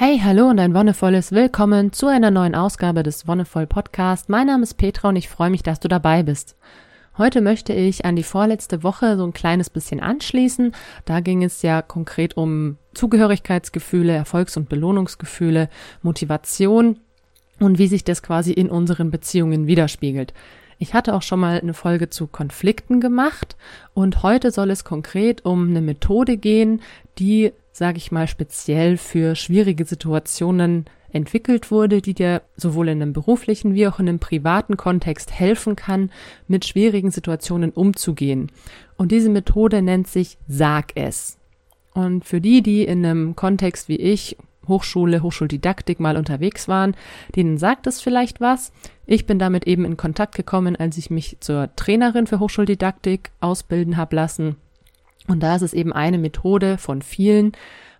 Hey, hallo und ein wonnevolles Willkommen zu einer neuen Ausgabe des Wonnevoll Podcast. Mein Name ist Petra und ich freue mich, dass du dabei bist. Heute möchte ich an die vorletzte Woche so ein kleines bisschen anschließen. Da ging es ja konkret um Zugehörigkeitsgefühle, Erfolgs- und Belohnungsgefühle, Motivation und wie sich das quasi in unseren Beziehungen widerspiegelt. Ich hatte auch schon mal eine Folge zu Konflikten gemacht und heute soll es konkret um eine Methode gehen, die, sage ich mal, speziell für schwierige Situationen entwickelt wurde, die dir sowohl in einem beruflichen wie auch in einem privaten Kontext helfen kann, mit schwierigen Situationen umzugehen. Und diese Methode nennt sich Sag es. Und für die, die in einem Kontext wie ich Hochschule, Hochschuldidaktik mal unterwegs waren, denen sagt es vielleicht was. Ich bin damit eben in Kontakt gekommen, als ich mich zur Trainerin für Hochschuldidaktik ausbilden habe lassen. Und da ist es eben eine Methode von vielen,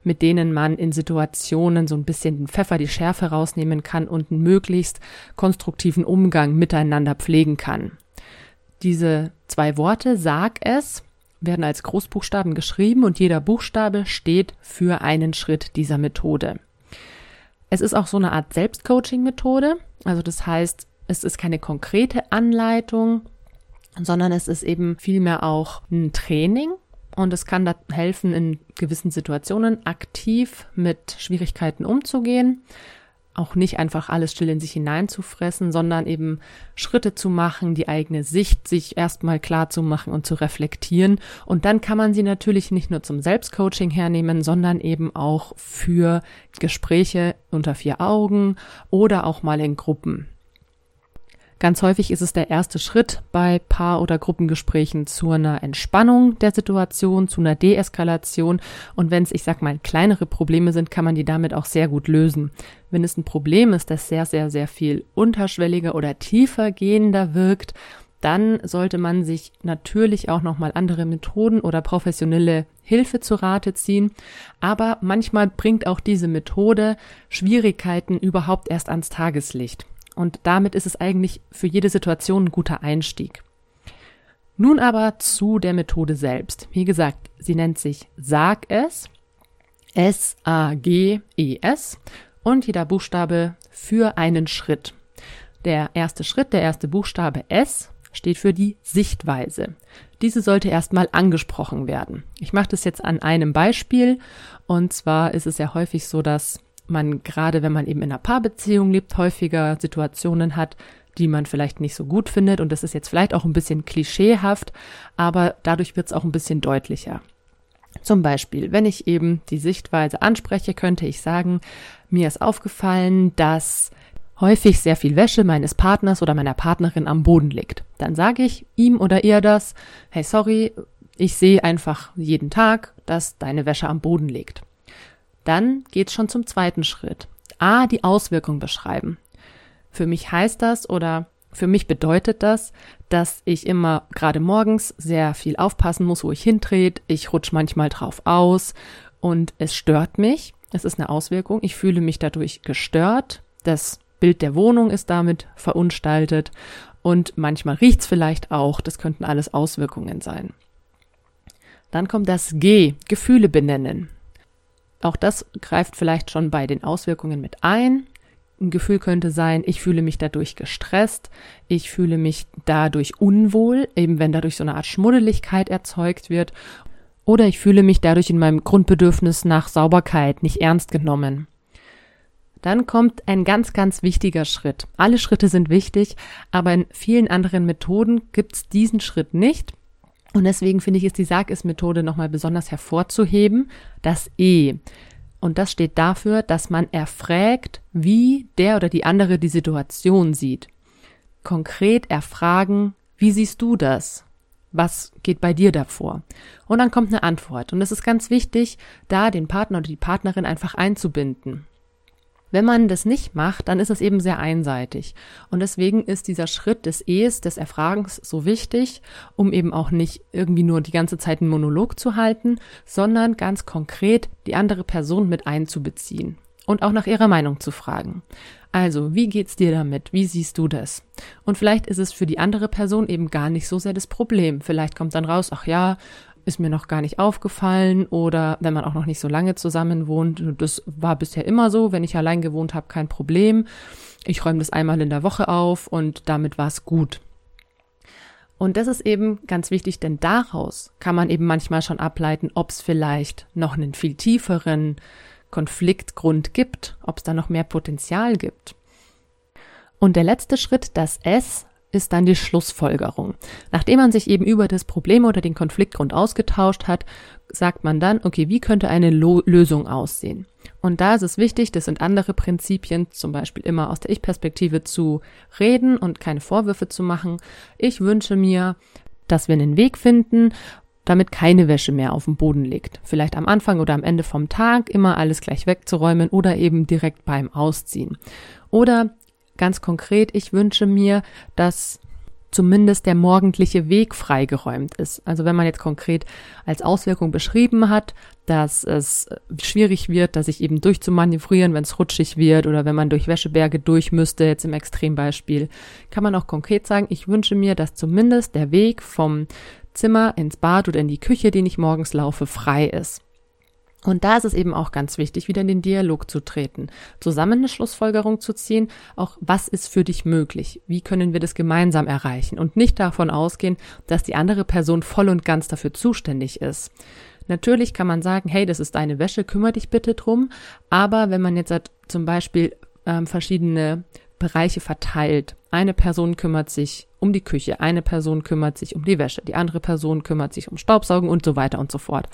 mit denen man in Situationen so ein bisschen den Pfeffer, die Schärfe rausnehmen kann und einen möglichst konstruktiven Umgang miteinander pflegen kann. Diese zwei Worte, sag es, werden als Großbuchstaben geschrieben und jeder Buchstabe steht für einen Schritt dieser Methode. Es ist auch so eine Art Selbstcoaching-Methode. Also das heißt, es ist keine konkrete Anleitung, sondern es ist eben vielmehr auch ein Training und es kann da helfen, in gewissen Situationen aktiv mit Schwierigkeiten umzugehen auch nicht einfach alles still in sich hineinzufressen, sondern eben Schritte zu machen, die eigene Sicht sich erstmal klar zu machen und zu reflektieren. Und dann kann man sie natürlich nicht nur zum Selbstcoaching hernehmen, sondern eben auch für Gespräche unter vier Augen oder auch mal in Gruppen. Ganz häufig ist es der erste Schritt bei Paar- oder Gruppengesprächen zu einer Entspannung der Situation, zu einer Deeskalation. Und wenn es, ich sag mal, kleinere Probleme sind, kann man die damit auch sehr gut lösen. Wenn es ein Problem ist, das sehr, sehr, sehr viel unterschwelliger oder tiefer gehender wirkt, dann sollte man sich natürlich auch nochmal andere Methoden oder professionelle Hilfe zu Rate ziehen. Aber manchmal bringt auch diese Methode Schwierigkeiten überhaupt erst ans Tageslicht. Und damit ist es eigentlich für jede Situation ein guter Einstieg. Nun aber zu der Methode selbst. Wie gesagt, sie nennt sich Sag es, S-A-G-E-S und jeder Buchstabe für einen Schritt. Der erste Schritt, der erste Buchstabe S steht für die Sichtweise. Diese sollte erstmal angesprochen werden. Ich mache das jetzt an einem Beispiel und zwar ist es ja häufig so, dass man gerade, wenn man eben in einer Paarbeziehung lebt, häufiger Situationen hat, die man vielleicht nicht so gut findet. Und das ist jetzt vielleicht auch ein bisschen klischeehaft, aber dadurch wird es auch ein bisschen deutlicher. Zum Beispiel, wenn ich eben die Sichtweise anspreche, könnte ich sagen, mir ist aufgefallen, dass häufig sehr viel Wäsche meines Partners oder meiner Partnerin am Boden liegt. Dann sage ich ihm oder ihr das, hey, sorry, ich sehe einfach jeden Tag, dass deine Wäsche am Boden liegt. Dann geht's schon zum zweiten Schritt. A, die Auswirkung beschreiben. Für mich heißt das oder für mich bedeutet das, dass ich immer gerade morgens sehr viel aufpassen muss, wo ich hintrete. Ich rutsche manchmal drauf aus und es stört mich. Es ist eine Auswirkung. Ich fühle mich dadurch gestört. Das Bild der Wohnung ist damit verunstaltet und manchmal riecht's vielleicht auch. Das könnten alles Auswirkungen sein. Dann kommt das G, Gefühle benennen. Auch das greift vielleicht schon bei den Auswirkungen mit ein. Ein Gefühl könnte sein, ich fühle mich dadurch gestresst, ich fühle mich dadurch unwohl, eben wenn dadurch so eine Art Schmuddeligkeit erzeugt wird, oder ich fühle mich dadurch in meinem Grundbedürfnis nach Sauberkeit nicht ernst genommen. Dann kommt ein ganz, ganz wichtiger Schritt. Alle Schritte sind wichtig, aber in vielen anderen Methoden gibt es diesen Schritt nicht. Und deswegen finde ich, ist die Sag-Es-Methode nochmal besonders hervorzuheben, das E. Und das steht dafür, dass man erfragt, wie der oder die andere die Situation sieht. Konkret erfragen, wie siehst du das? Was geht bei dir davor? Und dann kommt eine Antwort. Und es ist ganz wichtig, da den Partner oder die Partnerin einfach einzubinden. Wenn man das nicht macht, dann ist es eben sehr einseitig. Und deswegen ist dieser Schritt des Ehs, des Erfragens so wichtig, um eben auch nicht irgendwie nur die ganze Zeit einen Monolog zu halten, sondern ganz konkret die andere Person mit einzubeziehen und auch nach ihrer Meinung zu fragen. Also, wie geht's dir damit? Wie siehst du das? Und vielleicht ist es für die andere Person eben gar nicht so sehr das Problem. Vielleicht kommt dann raus, ach ja, ist mir noch gar nicht aufgefallen oder wenn man auch noch nicht so lange zusammen wohnt, das war bisher immer so, wenn ich allein gewohnt habe, kein Problem. Ich räume das einmal in der Woche auf und damit war es gut. Und das ist eben ganz wichtig, denn daraus kann man eben manchmal schon ableiten, ob es vielleicht noch einen viel tieferen Konfliktgrund gibt, ob es da noch mehr Potenzial gibt. Und der letzte Schritt, das S, ist dann die Schlussfolgerung. Nachdem man sich eben über das Problem oder den Konfliktgrund ausgetauscht hat, sagt man dann, okay, wie könnte eine Lo Lösung aussehen? Und da ist es wichtig, das sind andere Prinzipien, zum Beispiel immer aus der Ich-Perspektive zu reden und keine Vorwürfe zu machen. Ich wünsche mir, dass wir einen Weg finden, damit keine Wäsche mehr auf dem Boden liegt. Vielleicht am Anfang oder am Ende vom Tag immer alles gleich wegzuräumen oder eben direkt beim Ausziehen. Oder ganz konkret, ich wünsche mir, dass zumindest der morgendliche Weg freigeräumt ist. Also wenn man jetzt konkret als Auswirkung beschrieben hat, dass es schwierig wird, dass sich eben durchzumanövrieren, wenn es rutschig wird oder wenn man durch Wäscheberge durch müsste, jetzt im Extrembeispiel, kann man auch konkret sagen, ich wünsche mir, dass zumindest der Weg vom Zimmer ins Bad oder in die Küche, den ich morgens laufe, frei ist. Und da ist es eben auch ganz wichtig, wieder in den Dialog zu treten, zusammen eine Schlussfolgerung zu ziehen, auch was ist für dich möglich, wie können wir das gemeinsam erreichen? Und nicht davon ausgehen, dass die andere Person voll und ganz dafür zuständig ist. Natürlich kann man sagen, hey, das ist deine Wäsche, kümmere dich bitte drum, aber wenn man jetzt halt zum Beispiel ähm, verschiedene Bereiche verteilt, eine Person kümmert sich um die Küche, eine Person kümmert sich um die Wäsche, die andere Person kümmert sich um Staubsaugen und so weiter und so fort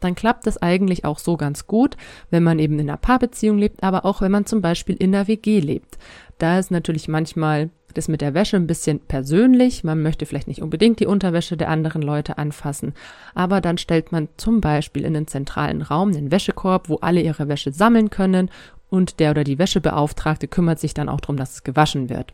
dann klappt das eigentlich auch so ganz gut, wenn man eben in einer Paarbeziehung lebt, aber auch wenn man zum Beispiel in der WG lebt. Da ist natürlich manchmal das mit der Wäsche ein bisschen persönlich. Man möchte vielleicht nicht unbedingt die Unterwäsche der anderen Leute anfassen, aber dann stellt man zum Beispiel in den zentralen Raum den Wäschekorb, wo alle ihre Wäsche sammeln können und der oder die Wäschebeauftragte kümmert sich dann auch darum, dass es gewaschen wird.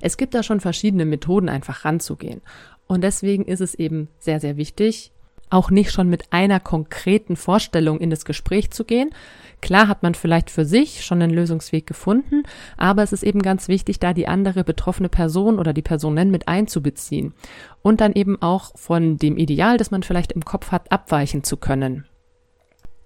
Es gibt da schon verschiedene Methoden, einfach ranzugehen. Und deswegen ist es eben sehr, sehr wichtig, auch nicht schon mit einer konkreten Vorstellung in das Gespräch zu gehen. Klar hat man vielleicht für sich schon einen Lösungsweg gefunden, aber es ist eben ganz wichtig, da die andere betroffene Person oder die Personen mit einzubeziehen und dann eben auch von dem Ideal, das man vielleicht im Kopf hat, abweichen zu können.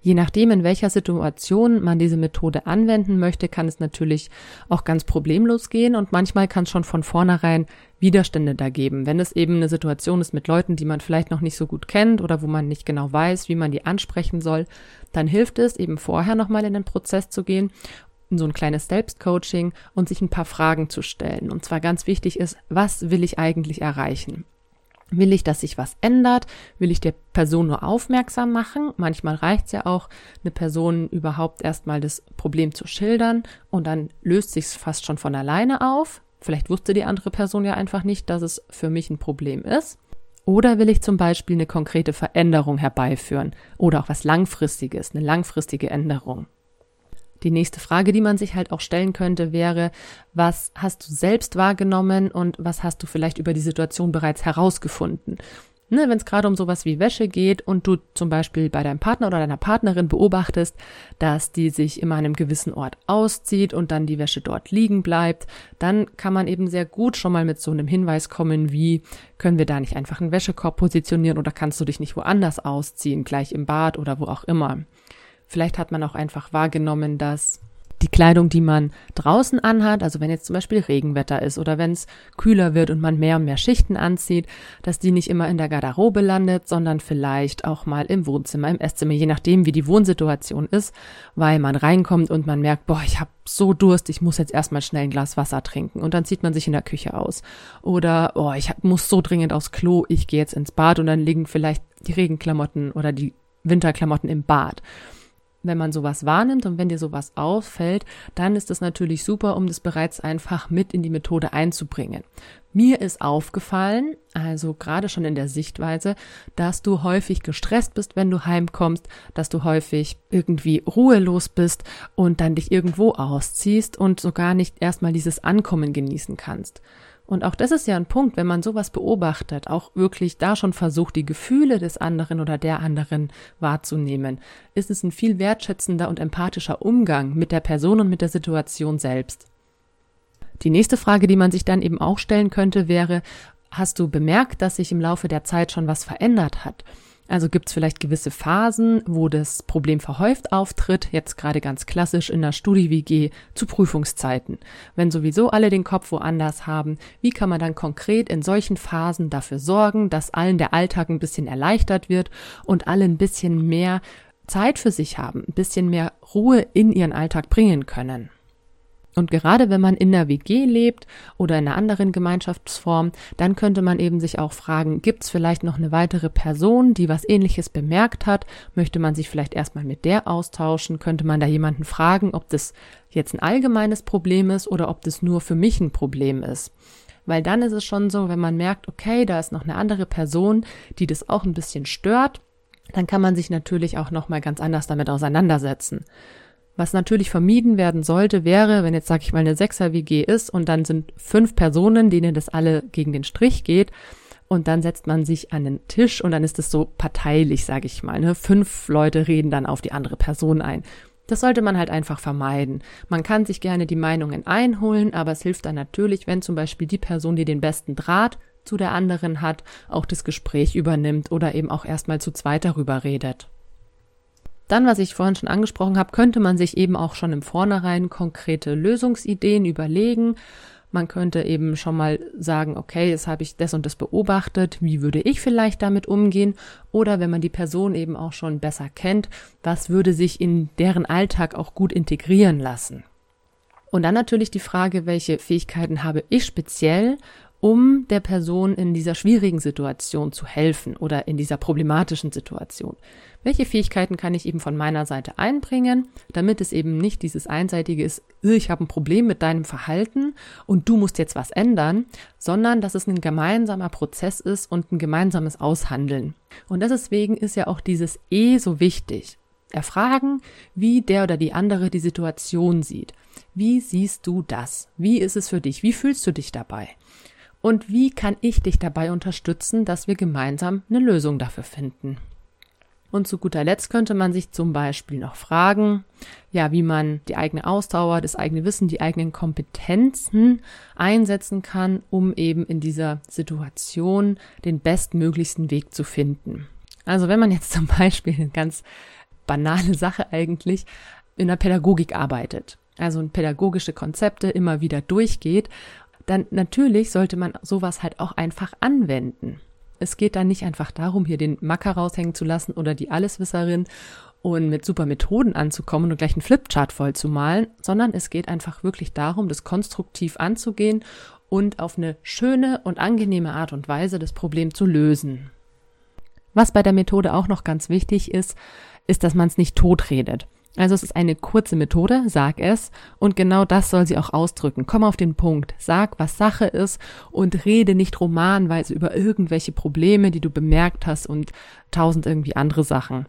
Je nachdem, in welcher Situation man diese Methode anwenden möchte, kann es natürlich auch ganz problemlos gehen und manchmal kann es schon von vornherein Widerstände da geben. Wenn es eben eine Situation ist mit Leuten, die man vielleicht noch nicht so gut kennt oder wo man nicht genau weiß, wie man die ansprechen soll, dann hilft es eben vorher nochmal in den Prozess zu gehen in so ein kleines Selbstcoaching und sich ein paar Fragen zu stellen. Und zwar ganz wichtig ist, was will ich eigentlich erreichen? Will ich, dass sich was ändert? Will ich der Person nur aufmerksam machen? Manchmal reicht es ja auch, eine Person überhaupt erstmal das Problem zu schildern und dann löst sich es fast schon von alleine auf. Vielleicht wusste die andere Person ja einfach nicht, dass es für mich ein Problem ist. Oder will ich zum Beispiel eine konkrete Veränderung herbeiführen oder auch was Langfristiges, eine langfristige Änderung? Die nächste Frage, die man sich halt auch stellen könnte, wäre, was hast du selbst wahrgenommen und was hast du vielleicht über die Situation bereits herausgefunden? Ne, Wenn es gerade um sowas wie Wäsche geht und du zum Beispiel bei deinem Partner oder deiner Partnerin beobachtest, dass die sich immer an einem gewissen Ort auszieht und dann die Wäsche dort liegen bleibt, dann kann man eben sehr gut schon mal mit so einem Hinweis kommen wie, können wir da nicht einfach einen Wäschekorb positionieren oder kannst du dich nicht woanders ausziehen, gleich im Bad oder wo auch immer. Vielleicht hat man auch einfach wahrgenommen, dass die Kleidung, die man draußen anhat, also wenn jetzt zum Beispiel Regenwetter ist oder wenn es kühler wird und man mehr und mehr Schichten anzieht, dass die nicht immer in der Garderobe landet, sondern vielleicht auch mal im Wohnzimmer, im Esszimmer, je nachdem, wie die Wohnsituation ist, weil man reinkommt und man merkt, boah, ich habe so Durst, ich muss jetzt erstmal schnell ein Glas Wasser trinken und dann zieht man sich in der Küche aus. Oder, oh, ich muss so dringend aufs Klo, ich gehe jetzt ins Bad und dann liegen vielleicht die Regenklamotten oder die Winterklamotten im Bad wenn man sowas wahrnimmt und wenn dir sowas auffällt, dann ist es natürlich super, um das bereits einfach mit in die Methode einzubringen. Mir ist aufgefallen, also gerade schon in der Sichtweise, dass du häufig gestresst bist, wenn du heimkommst, dass du häufig irgendwie ruhelos bist und dann dich irgendwo ausziehst und so gar nicht erstmal dieses Ankommen genießen kannst. Und auch das ist ja ein Punkt, wenn man sowas beobachtet, auch wirklich da schon versucht, die Gefühle des anderen oder der anderen wahrzunehmen, ist es ein viel wertschätzender und empathischer Umgang mit der Person und mit der Situation selbst. Die nächste Frage, die man sich dann eben auch stellen könnte, wäre, hast du bemerkt, dass sich im Laufe der Zeit schon was verändert hat? Also gibt es vielleicht gewisse Phasen, wo das Problem verhäuft auftritt, jetzt gerade ganz klassisch in der Studi-WG zu Prüfungszeiten. Wenn sowieso alle den Kopf woanders haben, wie kann man dann konkret in solchen Phasen dafür sorgen, dass allen der Alltag ein bisschen erleichtert wird und alle ein bisschen mehr Zeit für sich haben, ein bisschen mehr Ruhe in ihren Alltag bringen können? Und gerade wenn man in der WG lebt oder in einer anderen Gemeinschaftsform, dann könnte man eben sich auch fragen, gibt es vielleicht noch eine weitere Person, die was ähnliches bemerkt hat? Möchte man sich vielleicht erstmal mit der austauschen? Könnte man da jemanden fragen, ob das jetzt ein allgemeines Problem ist oder ob das nur für mich ein Problem ist? Weil dann ist es schon so, wenn man merkt, okay, da ist noch eine andere Person, die das auch ein bisschen stört, dann kann man sich natürlich auch noch mal ganz anders damit auseinandersetzen. Was natürlich vermieden werden sollte, wäre, wenn jetzt, sag ich mal, eine Sechser-WG ist und dann sind fünf Personen, denen das alle gegen den Strich geht, und dann setzt man sich an den Tisch und dann ist es so parteilich, sag ich mal. Ne? Fünf Leute reden dann auf die andere Person ein. Das sollte man halt einfach vermeiden. Man kann sich gerne die Meinungen einholen, aber es hilft dann natürlich, wenn zum Beispiel die Person, die den besten Draht zu der anderen hat, auch das Gespräch übernimmt oder eben auch erstmal zu zweit darüber redet. Dann, was ich vorhin schon angesprochen habe, könnte man sich eben auch schon im Vornherein konkrete Lösungsideen überlegen. Man könnte eben schon mal sagen, okay, jetzt habe ich das und das beobachtet, wie würde ich vielleicht damit umgehen? Oder wenn man die Person eben auch schon besser kennt, was würde sich in deren Alltag auch gut integrieren lassen? Und dann natürlich die Frage, welche Fähigkeiten habe ich speziell um der Person in dieser schwierigen Situation zu helfen oder in dieser problematischen Situation. Welche Fähigkeiten kann ich eben von meiner Seite einbringen, damit es eben nicht dieses einseitige ist, ich habe ein Problem mit deinem Verhalten und du musst jetzt was ändern, sondern dass es ein gemeinsamer Prozess ist und ein gemeinsames Aushandeln. Und deswegen ist ja auch dieses E so wichtig. Erfragen, wie der oder die andere die Situation sieht. Wie siehst du das? Wie ist es für dich? Wie fühlst du dich dabei? Und wie kann ich dich dabei unterstützen, dass wir gemeinsam eine Lösung dafür finden? Und zu guter Letzt könnte man sich zum Beispiel noch fragen, ja, wie man die eigene Ausdauer, das eigene Wissen, die eigenen Kompetenzen einsetzen kann, um eben in dieser Situation den bestmöglichsten Weg zu finden. Also wenn man jetzt zum Beispiel eine ganz banale Sache eigentlich in der Pädagogik arbeitet, also pädagogische Konzepte immer wieder durchgeht dann natürlich sollte man sowas halt auch einfach anwenden. Es geht dann nicht einfach darum, hier den Macker raushängen zu lassen oder die Alleswisserin und mit super Methoden anzukommen und gleich einen Flipchart voll zu malen, sondern es geht einfach wirklich darum, das konstruktiv anzugehen und auf eine schöne und angenehme Art und Weise das Problem zu lösen. Was bei der Methode auch noch ganz wichtig ist, ist, dass man es nicht totredet. Also es ist eine kurze Methode, sag es, und genau das soll sie auch ausdrücken. Komm auf den Punkt, sag, was Sache ist und rede nicht romanweise über irgendwelche Probleme, die du bemerkt hast und tausend irgendwie andere Sachen.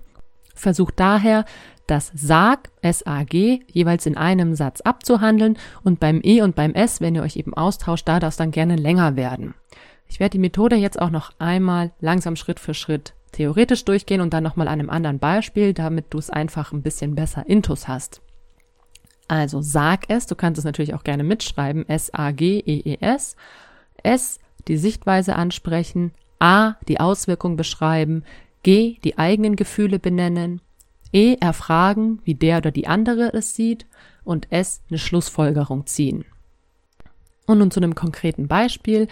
Versuch daher, das Sag, S-A-G, jeweils in einem Satz abzuhandeln und beim E und beim S, wenn ihr euch eben austauscht, da darf es dann gerne länger werden. Ich werde die Methode jetzt auch noch einmal langsam Schritt für Schritt theoretisch durchgehen und dann nochmal an einem anderen Beispiel, damit du es einfach ein bisschen besser intus hast. Also sag es, du kannst es natürlich auch gerne mitschreiben, S-A-G-E-E-S. S, die Sichtweise ansprechen, A, die Auswirkung beschreiben, G, die eigenen Gefühle benennen, E, erfragen, wie der oder die andere es sieht und S, eine Schlussfolgerung ziehen. Und nun zu einem konkreten Beispiel,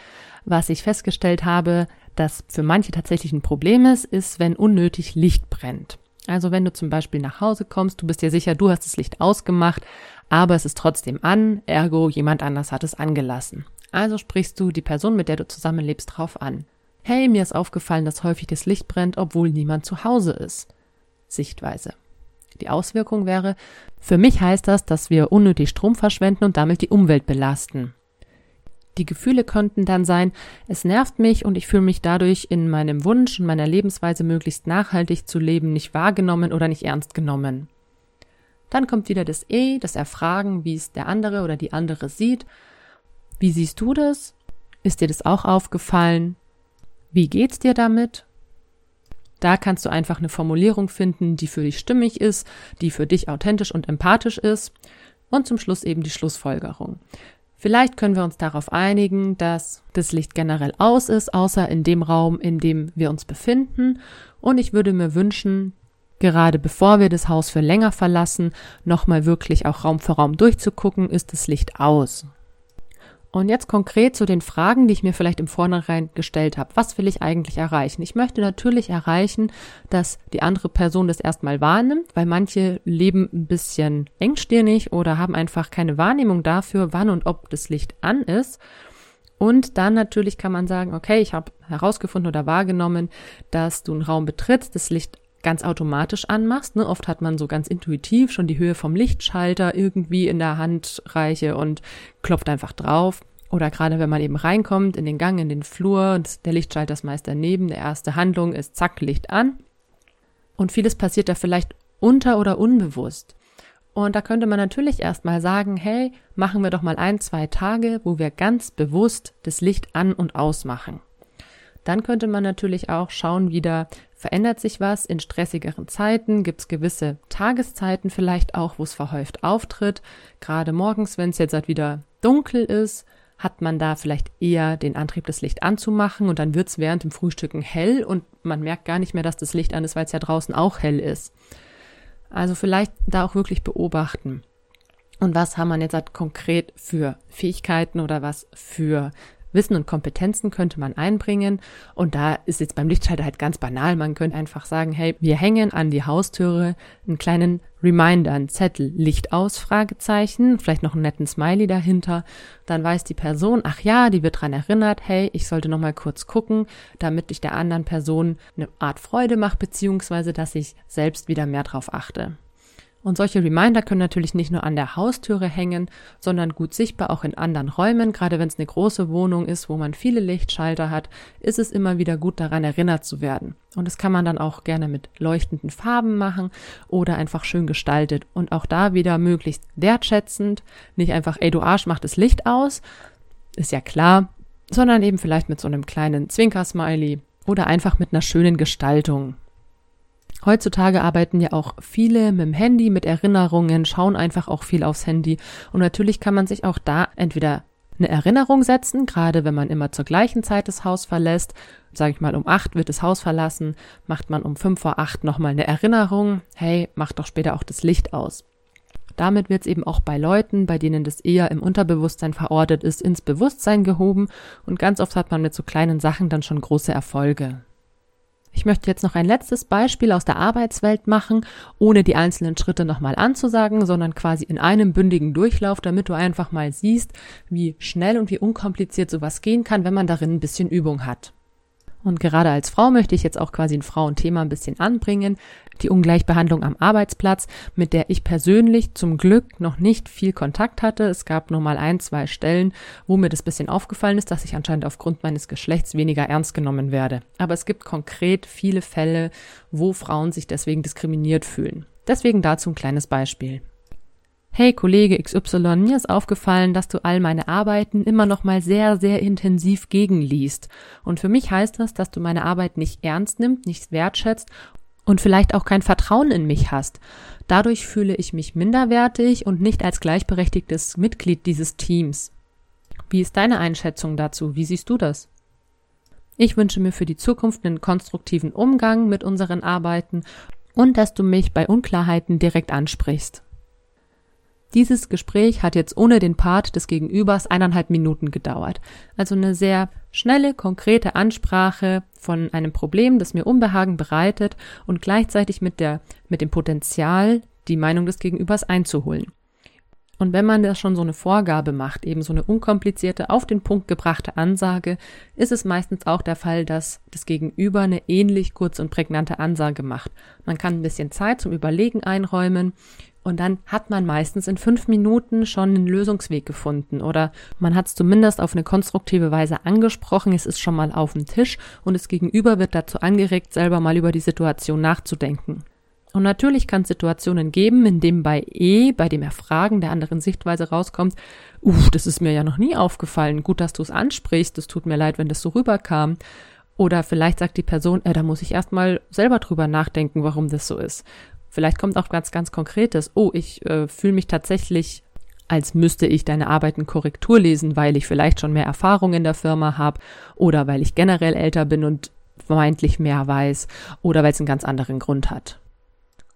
was ich festgestellt habe, das für manche tatsächlich ein Problem ist, ist, wenn unnötig Licht brennt. Also wenn du zum Beispiel nach Hause kommst, du bist dir sicher, du hast das Licht ausgemacht, aber es ist trotzdem an, ergo jemand anders hat es angelassen. Also sprichst du die Person, mit der du zusammenlebst, drauf an. Hey, mir ist aufgefallen, dass häufig das Licht brennt, obwohl niemand zu Hause ist. Sichtweise. Die Auswirkung wäre, für mich heißt das, dass wir unnötig Strom verschwenden und damit die Umwelt belasten. Die Gefühle könnten dann sein, es nervt mich und ich fühle mich dadurch in meinem Wunsch und meiner Lebensweise möglichst nachhaltig zu leben nicht wahrgenommen oder nicht ernst genommen. Dann kommt wieder das E, das Erfragen, wie es der andere oder die andere sieht. Wie siehst du das? Ist dir das auch aufgefallen? Wie geht's dir damit? Da kannst du einfach eine Formulierung finden, die für dich stimmig ist, die für dich authentisch und empathisch ist. Und zum Schluss eben die Schlussfolgerung. Vielleicht können wir uns darauf einigen, dass das Licht generell aus ist, außer in dem Raum, in dem wir uns befinden. Und ich würde mir wünschen, gerade bevor wir das Haus für länger verlassen, nochmal wirklich auch Raum für Raum durchzugucken, ist das Licht aus. Und jetzt konkret zu den Fragen, die ich mir vielleicht im Vornherein gestellt habe. Was will ich eigentlich erreichen? Ich möchte natürlich erreichen, dass die andere Person das erstmal wahrnimmt, weil manche leben ein bisschen engstirnig oder haben einfach keine Wahrnehmung dafür, wann und ob das Licht an ist. Und dann natürlich kann man sagen, okay, ich habe herausgefunden oder wahrgenommen, dass du einen Raum betrittst, das Licht ganz automatisch anmachst. Ne? Oft hat man so ganz intuitiv schon die Höhe vom Lichtschalter irgendwie in der Handreiche und klopft einfach drauf. Oder gerade wenn man eben reinkommt in den Gang, in den Flur der Lichtschalter ist meist daneben, der erste Handlung ist zack, Licht an. Und vieles passiert da vielleicht unter- oder unbewusst. Und da könnte man natürlich erstmal sagen, hey, machen wir doch mal ein, zwei Tage, wo wir ganz bewusst das Licht an und ausmachen. Dann könnte man natürlich auch schauen wieder, verändert sich was in stressigeren Zeiten? Gibt es gewisse Tageszeiten vielleicht auch, wo es verhäuft auftritt? Gerade morgens, wenn es jetzt halt wieder dunkel ist, hat man da vielleicht eher den Antrieb, das Licht anzumachen und dann wird es während dem Frühstücken hell und man merkt gar nicht mehr, dass das Licht an ist, weil es ja draußen auch hell ist. Also vielleicht da auch wirklich beobachten. Und was haben man jetzt halt konkret für Fähigkeiten oder was für Wissen und Kompetenzen könnte man einbringen. Und da ist jetzt beim Lichtschalter halt ganz banal. Man könnte einfach sagen, hey, wir hängen an die Haustüre einen kleinen Reminder, einen Zettel, Licht aus, Fragezeichen, vielleicht noch einen netten Smiley dahinter. Dann weiß die Person, ach ja, die wird dran erinnert, hey, ich sollte noch mal kurz gucken, damit ich der anderen Person eine Art Freude mache, beziehungsweise, dass ich selbst wieder mehr drauf achte. Und solche Reminder können natürlich nicht nur an der Haustüre hängen, sondern gut sichtbar auch in anderen Räumen. Gerade wenn es eine große Wohnung ist, wo man viele Lichtschalter hat, ist es immer wieder gut daran erinnert zu werden. Und das kann man dann auch gerne mit leuchtenden Farben machen oder einfach schön gestaltet. Und auch da wieder möglichst wertschätzend. Nicht einfach, ey du Arsch, mach das Licht aus. Ist ja klar. Sondern eben vielleicht mit so einem kleinen Zwinker-Smiley oder einfach mit einer schönen Gestaltung. Heutzutage arbeiten ja auch viele mit dem Handy, mit Erinnerungen, schauen einfach auch viel aufs Handy. Und natürlich kann man sich auch da entweder eine Erinnerung setzen, gerade wenn man immer zur gleichen Zeit das Haus verlässt. Sage ich mal, um acht wird das Haus verlassen, macht man um fünf vor acht nochmal eine Erinnerung. Hey, mach doch später auch das Licht aus. Damit wird es eben auch bei Leuten, bei denen das eher im Unterbewusstsein verortet ist, ins Bewusstsein gehoben und ganz oft hat man mit so kleinen Sachen dann schon große Erfolge. Ich möchte jetzt noch ein letztes Beispiel aus der Arbeitswelt machen, ohne die einzelnen Schritte nochmal anzusagen, sondern quasi in einem bündigen Durchlauf, damit du einfach mal siehst, wie schnell und wie unkompliziert sowas gehen kann, wenn man darin ein bisschen Übung hat. Und gerade als Frau möchte ich jetzt auch quasi ein Frauenthema ein bisschen anbringen. Die Ungleichbehandlung am Arbeitsplatz, mit der ich persönlich zum Glück noch nicht viel Kontakt hatte. Es gab nur mal ein, zwei Stellen, wo mir das bisschen aufgefallen ist, dass ich anscheinend aufgrund meines Geschlechts weniger ernst genommen werde. Aber es gibt konkret viele Fälle, wo Frauen sich deswegen diskriminiert fühlen. Deswegen dazu ein kleines Beispiel. Hey Kollege XY, mir ist aufgefallen, dass du all meine Arbeiten immer noch mal sehr, sehr intensiv gegenliest. Und für mich heißt das, dass du meine Arbeit nicht ernst nimmst, nicht wertschätzt und vielleicht auch kein Vertrauen in mich hast. Dadurch fühle ich mich minderwertig und nicht als gleichberechtigtes Mitglied dieses Teams. Wie ist deine Einschätzung dazu? Wie siehst du das? Ich wünsche mir für die Zukunft einen konstruktiven Umgang mit unseren Arbeiten und dass du mich bei Unklarheiten direkt ansprichst. Dieses Gespräch hat jetzt ohne den Part des Gegenübers eineinhalb Minuten gedauert. Also eine sehr schnelle, konkrete Ansprache von einem Problem, das mir Unbehagen bereitet und gleichzeitig mit der, mit dem Potenzial, die Meinung des Gegenübers einzuholen. Und wenn man das schon so eine Vorgabe macht, eben so eine unkomplizierte, auf den Punkt gebrachte Ansage, ist es meistens auch der Fall, dass das Gegenüber eine ähnlich kurz und prägnante Ansage macht. Man kann ein bisschen Zeit zum Überlegen einräumen und dann hat man meistens in fünf Minuten schon einen Lösungsweg gefunden oder man hat es zumindest auf eine konstruktive Weise angesprochen, es ist schon mal auf dem Tisch und das Gegenüber wird dazu angeregt, selber mal über die Situation nachzudenken. Und natürlich kann es Situationen geben, in dem bei E, bei dem Erfragen der anderen Sichtweise rauskommt, uff, das ist mir ja noch nie aufgefallen, gut, dass du es ansprichst, es tut mir leid, wenn das so rüberkam. Oder vielleicht sagt die Person, äh, da muss ich erstmal selber drüber nachdenken, warum das so ist. Vielleicht kommt auch ganz, ganz Konkretes. Oh, ich äh, fühle mich tatsächlich, als müsste ich deine Arbeiten Korrektur lesen, weil ich vielleicht schon mehr Erfahrung in der Firma habe oder weil ich generell älter bin und vermeintlich mehr weiß oder weil es einen ganz anderen Grund hat.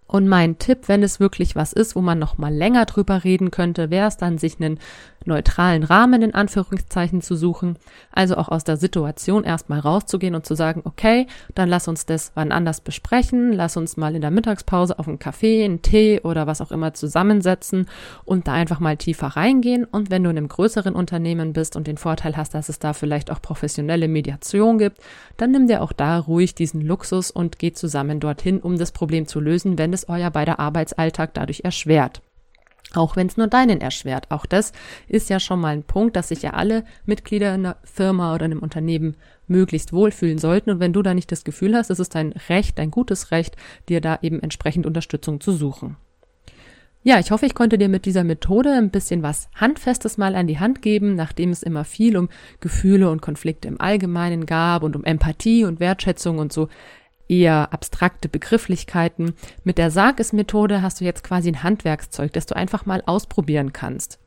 Und mein Tipp, wenn es wirklich was ist, wo man noch mal länger drüber reden könnte, wäre es dann, sich einen neutralen Rahmen in Anführungszeichen zu suchen. Also auch aus der Situation erstmal rauszugehen und zu sagen, okay, dann lass uns das wann anders besprechen, lass uns mal in der Mittagspause auf einen Kaffee, einen Tee oder was auch immer zusammensetzen und da einfach mal tiefer reingehen. Und wenn du in einem größeren Unternehmen bist und den Vorteil hast, dass es da vielleicht auch professionelle Mediation gibt, dann nimm dir auch da ruhig diesen Luxus und geh zusammen dorthin, um das Problem zu lösen, wenn es euer beider Arbeitsalltag dadurch erschwert. Auch wenn es nur deinen erschwert. Auch das ist ja schon mal ein Punkt, dass sich ja alle Mitglieder in einer Firma oder in einem Unternehmen möglichst wohlfühlen sollten. Und wenn du da nicht das Gefühl hast, ist es dein Recht, dein gutes Recht, dir da eben entsprechend Unterstützung zu suchen. Ja, ich hoffe, ich konnte dir mit dieser Methode ein bisschen was Handfestes mal an die Hand geben, nachdem es immer viel um Gefühle und Konflikte im Allgemeinen gab und um Empathie und Wertschätzung und so eher abstrakte Begrifflichkeiten. Mit der Sarges-Methode hast du jetzt quasi ein Handwerkszeug, das du einfach mal ausprobieren kannst.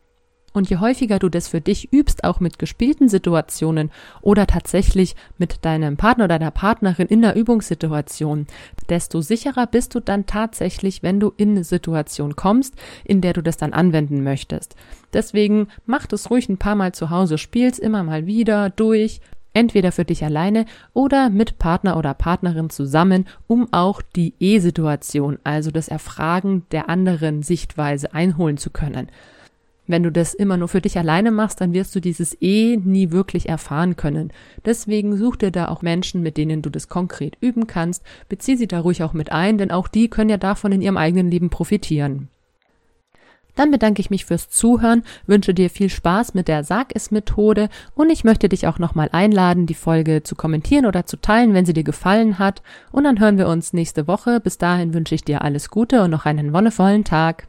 Und je häufiger du das für dich übst, auch mit gespielten Situationen oder tatsächlich mit deinem Partner oder deiner Partnerin in der Übungssituation, desto sicherer bist du dann tatsächlich, wenn du in eine Situation kommst, in der du das dann anwenden möchtest. Deswegen mach das ruhig ein paar Mal zu Hause, spiel's immer mal wieder durch, entweder für dich alleine oder mit Partner oder Partnerin zusammen, um auch die E-Situation, also das Erfragen der anderen Sichtweise einholen zu können. Wenn du das immer nur für dich alleine machst, dann wirst du dieses E nie wirklich erfahren können. Deswegen such dir da auch Menschen, mit denen du das konkret üben kannst, bezieh sie da ruhig auch mit ein, denn auch die können ja davon in ihrem eigenen Leben profitieren. Dann bedanke ich mich fürs Zuhören, wünsche dir viel Spaß mit der Sag es Methode und ich möchte dich auch nochmal einladen, die Folge zu kommentieren oder zu teilen, wenn sie dir gefallen hat. Und dann hören wir uns nächste Woche. Bis dahin wünsche ich dir alles Gute und noch einen wonnevollen Tag.